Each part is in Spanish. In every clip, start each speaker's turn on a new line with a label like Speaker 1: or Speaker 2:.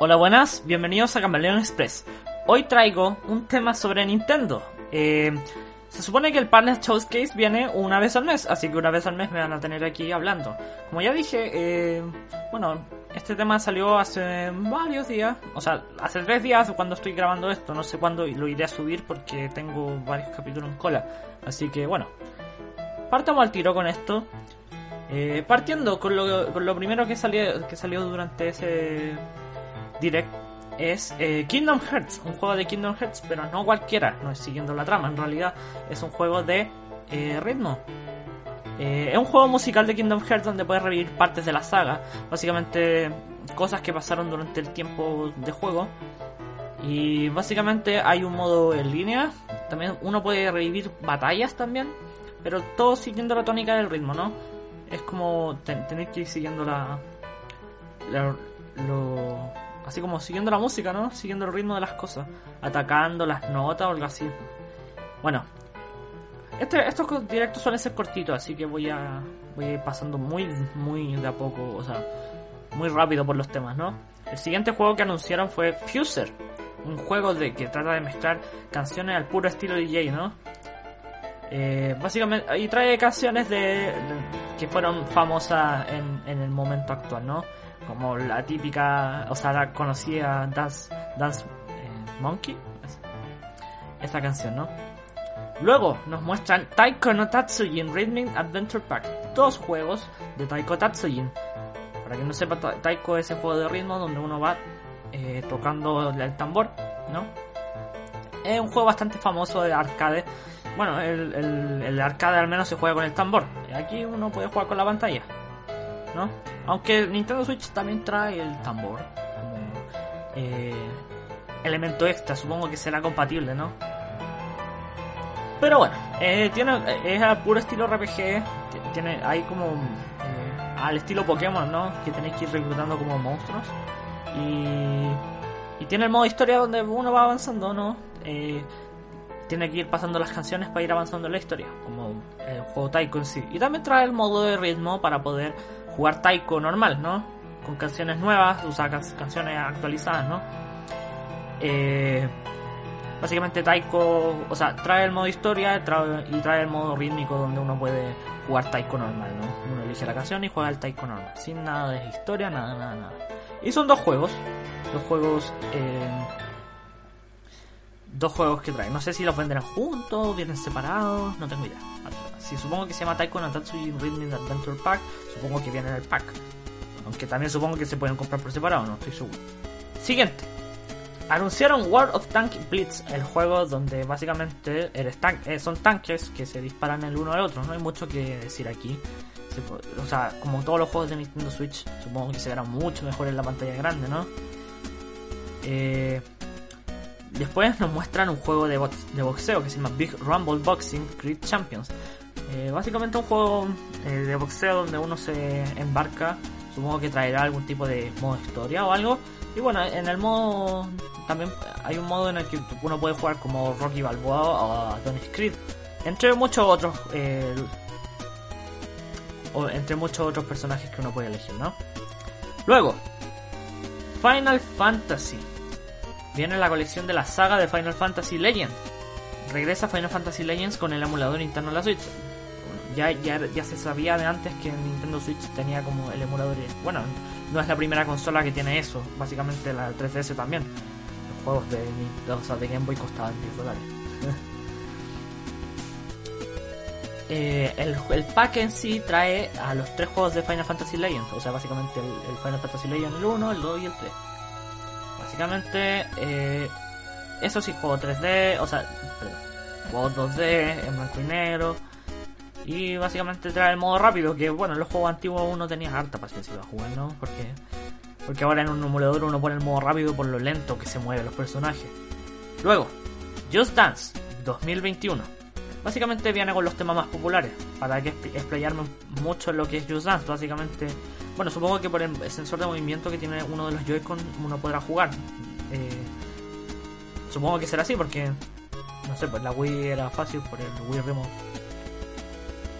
Speaker 1: Hola buenas, bienvenidos a Camaleón Express. Hoy traigo un tema sobre Nintendo. Eh, se supone que el Partner Showcase viene una vez al mes, así que una vez al mes me van a tener aquí hablando. Como ya dije, eh, bueno, este tema salió hace varios días, o sea, hace tres días cuando estoy grabando esto, no sé cuándo lo iré a subir porque tengo varios capítulos en cola. Así que bueno, partamos al tiro con esto. Eh, partiendo con lo, con lo primero que salió, que salió durante ese direct es eh, Kingdom Hearts, un juego de Kingdom Hearts, pero no cualquiera, no es siguiendo la trama, en realidad es un juego de eh, ritmo. Eh, es un juego musical de Kingdom Hearts donde puedes revivir partes de la saga, básicamente cosas que pasaron durante el tiempo de juego. Y básicamente hay un modo en línea, también uno puede revivir batallas también, pero todo siguiendo la tónica del ritmo, ¿no? Es como tener que ir siguiendo la, la así como siguiendo la música, ¿no? Siguiendo el ritmo de las cosas, atacando las notas o algo así. Bueno, este, estos directos suelen ser cortitos, así que voy a, voy ir pasando muy, muy de a poco, o sea, muy rápido por los temas, ¿no? El siguiente juego que anunciaron fue Fuser, un juego de que trata de mezclar canciones al puro estilo DJ, ¿no? Eh, básicamente, y trae canciones de, que fueron famosas en, en el momento actual, ¿no? Como la típica, o sea, la conocida Dance, Dance eh, Monkey, esta canción, ¿no? Luego nos muestran Taiko no Tatsujin Rhythm Adventure Pack, dos juegos de Taiko Tatsujin. Para quien no sepa, Taiko es el juego de ritmo donde uno va eh, tocando el tambor, ¿no? Es un juego bastante famoso de arcade. Bueno, el, el, el arcade al menos se juega con el tambor. Aquí uno puede jugar con la pantalla. Aunque Nintendo Switch también trae el tambor como eh, elemento extra, supongo que será compatible, ¿no? Pero bueno, eh, tiene, es al puro estilo RPG, tiene, hay como eh, al estilo Pokémon, ¿no? Que tenéis que ir reclutando como monstruos. Y, y tiene el modo historia donde uno va avanzando, ¿no? tiene que ir pasando las canciones para ir avanzando en la historia, como el juego Taiko en sí. Y también trae el modo de ritmo para poder jugar taiko normal, ¿no? Con canciones nuevas, usar canciones actualizadas, ¿no? Eh, básicamente taiko, o sea, trae el modo historia y trae el modo rítmico donde uno puede jugar taiko normal, ¿no? Uno elige la canción y juega el taiko normal, sin nada de historia, nada, nada, nada. Y son dos juegos, dos juegos, eh, dos juegos que traen. No sé si los venderán juntos, vienen separados, no tengo idea. Si supongo que se llama Taiko no Rhythm Adventure Pack, supongo que viene en el pack. Aunque también supongo que se pueden comprar por separado, no estoy seguro. Siguiente. Anunciaron World of Tank Blitz, el juego donde básicamente eres tan eh, son tanques que se disparan el uno al otro. No hay mucho que decir aquí. o sea, como todos los juegos de Nintendo Switch, supongo que se verán mucho mejor en la pantalla grande, ¿no? Eh, después nos muestran un juego de, de boxeo que se llama Big Rumble Boxing Creed Champions. Eh, básicamente un juego eh, de boxeo donde uno se embarca. Supongo que traerá algún tipo de modo historia o algo. Y bueno, en el modo también hay un modo en el que uno puede jugar como Rocky Balboa o Tony Creed. Entre muchos otros. Eh, entre muchos otros personajes que uno puede elegir, ¿no? Luego, Final Fantasy. Viene la colección de la saga de Final Fantasy Legends. Regresa Final Fantasy Legends con el emulador interno de la Switch ya, ya, ya se sabía de antes que Nintendo Switch tenía como el emulador. Bueno, no es la primera consola que tiene eso, básicamente la 3DS también. Los juegos de, de Game Boy costaban 10 dólares. Eh, el, el, pack en sí trae a los tres juegos de Final Fantasy Legends, o sea, básicamente el, Final Fantasy Legends el 1, el 2 y el 3. Básicamente, eh, eso sí, juego 3D, o sea, perdón, juegos 2D en blanco y negro, Y básicamente trae el modo rápido, que bueno, en los juegos antiguos uno tenía harta paciencia para jugar, ¿no? Porque, porque ahora en un emulador uno pone el modo rápido por lo lento que se mueven los personajes. Luego, Just Dance 2021. Básicamente viene con los temas más populares, para que explayarme mucho en lo que es Just Dance. Básicamente, bueno, supongo que por el sensor de movimiento que tiene uno de los Joy-Con uno podrá jugar. Eh, supongo que será así porque, no sé, pues la Wii era fácil por el Wii Remote.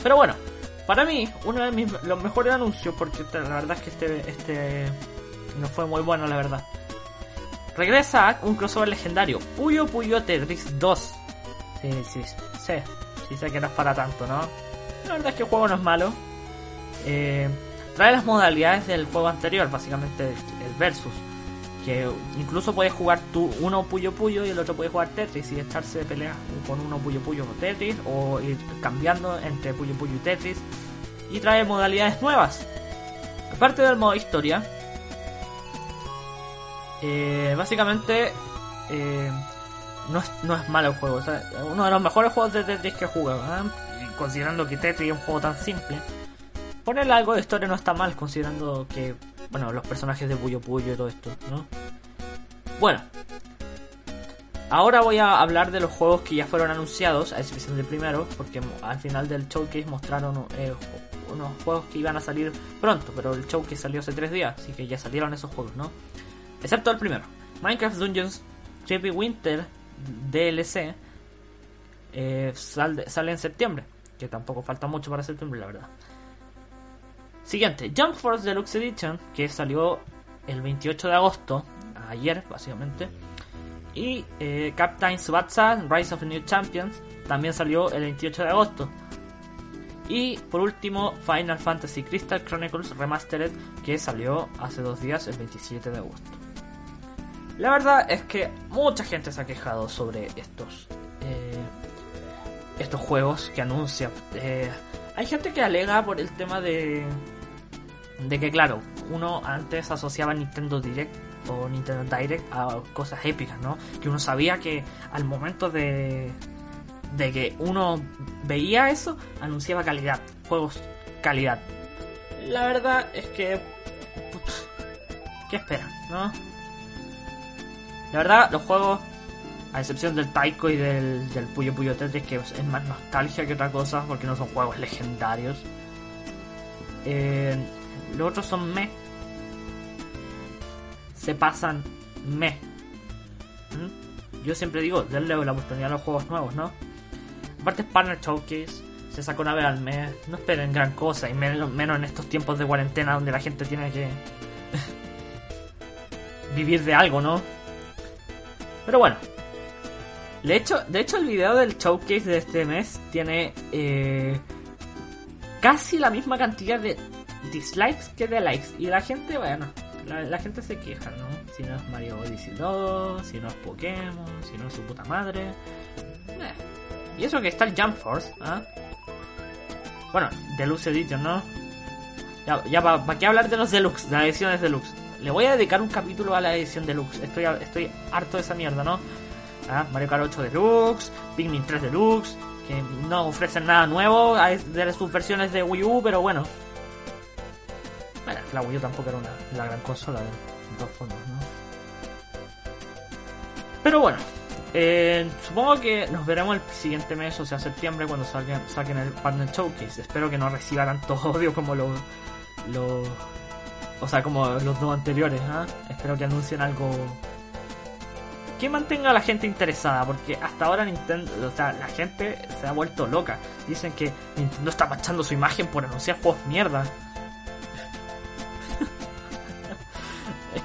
Speaker 1: Pero bueno, para mí, uno de mis, los mejores anuncios, porque la verdad es que este, este no fue muy bueno, la verdad. Regresa un crossover legendario, Puyo Puyo Tetris 2. Sí, sí, sí, sí sé que no es para tanto, ¿no? La verdad es que el juego no es malo. Eh, trae las modalidades del juego anterior, básicamente el versus. Que incluso puedes jugar tú uno Puyo Puyo y el otro puede jugar Tetris y echarse de pelea con uno Puyo Puyo o Tetris o ir cambiando entre Puyo Puyo y Tetris. Y trae modalidades nuevas. Aparte del modo historia, eh, básicamente eh, no, es, no es malo el juego. uno de los mejores juegos de Tetris que he jugado. ¿eh? Considerando que Tetris es un juego tan simple. Ponerle algo de historia no está mal, considerando que, bueno, los personajes de Puyo Puyo y todo esto, ¿no? Bueno. Ahora voy a hablar de los juegos que ya fueron anunciados, a excepción del primero, porque al final del showcase mostraron unos juegos que iban a salir pronto, pero el showcase salió hace tres días, así que ya salieron esos juegos, ¿no? Excepto el primero. Minecraft Dungeons Chippy Winter DLC eh, sale, en septiembre. Que tampoco falta mucho para septiembre, la verdad. Siguiente, Jump Force Deluxe Edition, que salió el 28 de agosto, ayer básicamente. Y eh, Captain Subatsa Rise of New Champions, también salió el 28 de agosto. Y por último, Final Fantasy Crystal Chronicles Remastered, que salió hace dos días, el 27 de agosto. La verdad es que mucha gente se ha quejado sobre estos eh, estos juegos que anuncian. Eh, hay gente que alega por el tema de de que claro, uno antes asociaba Nintendo Direct o Nintendo Direct a cosas épicas, ¿no? Que uno sabía que al momento de de que uno veía eso, anunciaba calidad, juegos calidad. La verdad es que ¿qué esperan, no? La verdad, los juegos, a excepción del Taiko y del, del Puyo Puyo Tetris, que es más nostalgia que otra cosa, porque no son juegos legendarios. Eh, los otros son me. Se pasan me. ¿Mm? Yo siempre digo, denle la oportunidad a los juegos nuevos, ¿no? Aparte es Partner Showcase, se saca una vez al mes, no esperen gran cosa, y menos, menos en estos tiempos de cuarentena donde la gente tiene que vivir de algo, ¿no? Pero bueno. De hecho, de hecho el video del showcase de este mes tiene eh, casi la misma cantidad de dislikes que de likes. Y la gente, bueno, la, gente se queja, ¿no? Si no es Mario Odyssey 2, si no es Pokémon, si no es su puta madre. Eh. Y eso que está el Jump Force, ¿ah? Bueno, Deluxe Edition, ¿no? Ya, ya ¿para qué hablar de los Deluxe, de las ediciones Deluxe? Le voy a dedicar un capítulo a la edición deluxe. Estoy, estoy harto de esa mierda, ¿no? Ah, Mario Kart 8 Deluxe, Pikmin 3 Deluxe, que no ofrecen nada nuevo de sus versiones de Wii U, pero bueno. La Wii U tampoco era una, la gran consola de, todas formas, ¿no? Pero bueno, eh, supongo que nos veremos el siguiente mes, o sea, septiembre, cuando saquen, saquen el Partner Showcase. Espero que no reciba tanto odio como lo, lo, o sea, como los dos anteriores, ¿ah? Espero que anuncien algo que mantenga a la gente interesada, porque hasta ahora Nintendo, o sea, la gente se ha vuelto loca. Dicen que Nintendo está manchando su imagen por anunciar juegos mierda.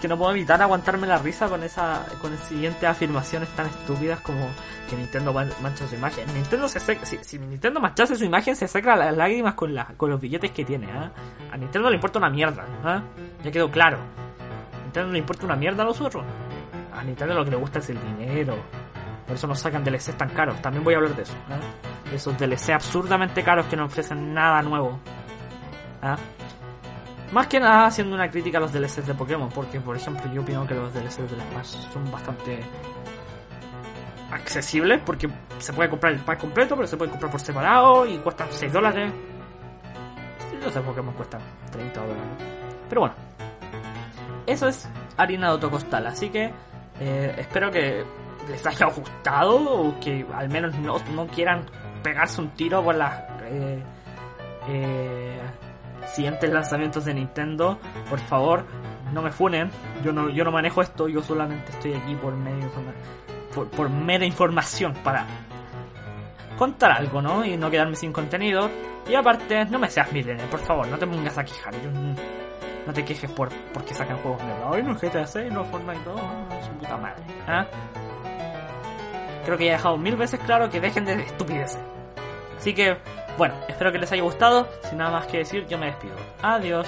Speaker 1: Que no puedo evitar aguantarme la risa con esa con siguientes afirmaciones tan estúpidas como que Nintendo mancha su imagen. Nintendo se seca, si, Nintendo manchase su imagen se seca las lágrimas con, la, con los billetes que tiene. ¿eh? A Nintendo le importa una mierda. ¿eh? Ya quedó claro. A Nintendo le importa una mierda a nosotros. A Nintendo lo que le gusta es el dinero. Por eso nos sacan DLCs tan caros. También voy a hablar de eso. ¿eh? Esos DLC absurdamente caros que no ofrecen nada nuevo. ¿eh? Más que nada haciendo una crítica a los DLCs de Pokémon, porque por ejemplo yo opino que los DLCs de Smash son bastante accesibles porque se puede comprar el pack completo, pero se puede comprar por separado y cuestan 6 dólares. Los de Pokémon cuestan 30 dólares. Pero bueno, eso es harina de autocostal, así que eh, espero que les haya gustado o que al menos no, no quieran pegarse un tiro con las eh, eh, siguientes lanzamientos de Nintendo. Por favor, no me funen. Yo no, yo no manejo esto, yo solamente estoy aquí por medio por, por mera información para contar algo, ¿no? Y no quedarme sin contenido. Y aparte, no me seas milenio, por favor, no te pongas a quejar. Yo, no te quejes por porque sacan juegos nuevos. Ay, no GTA 6, no Fortnite 2, no, su puta madre. ¿Ah? Creo que ya he dejado mil veces claro que dejen de estupideces. Así que, bueno, espero que les haya gustado. Sin nada más que decir, yo me despido. Adiós.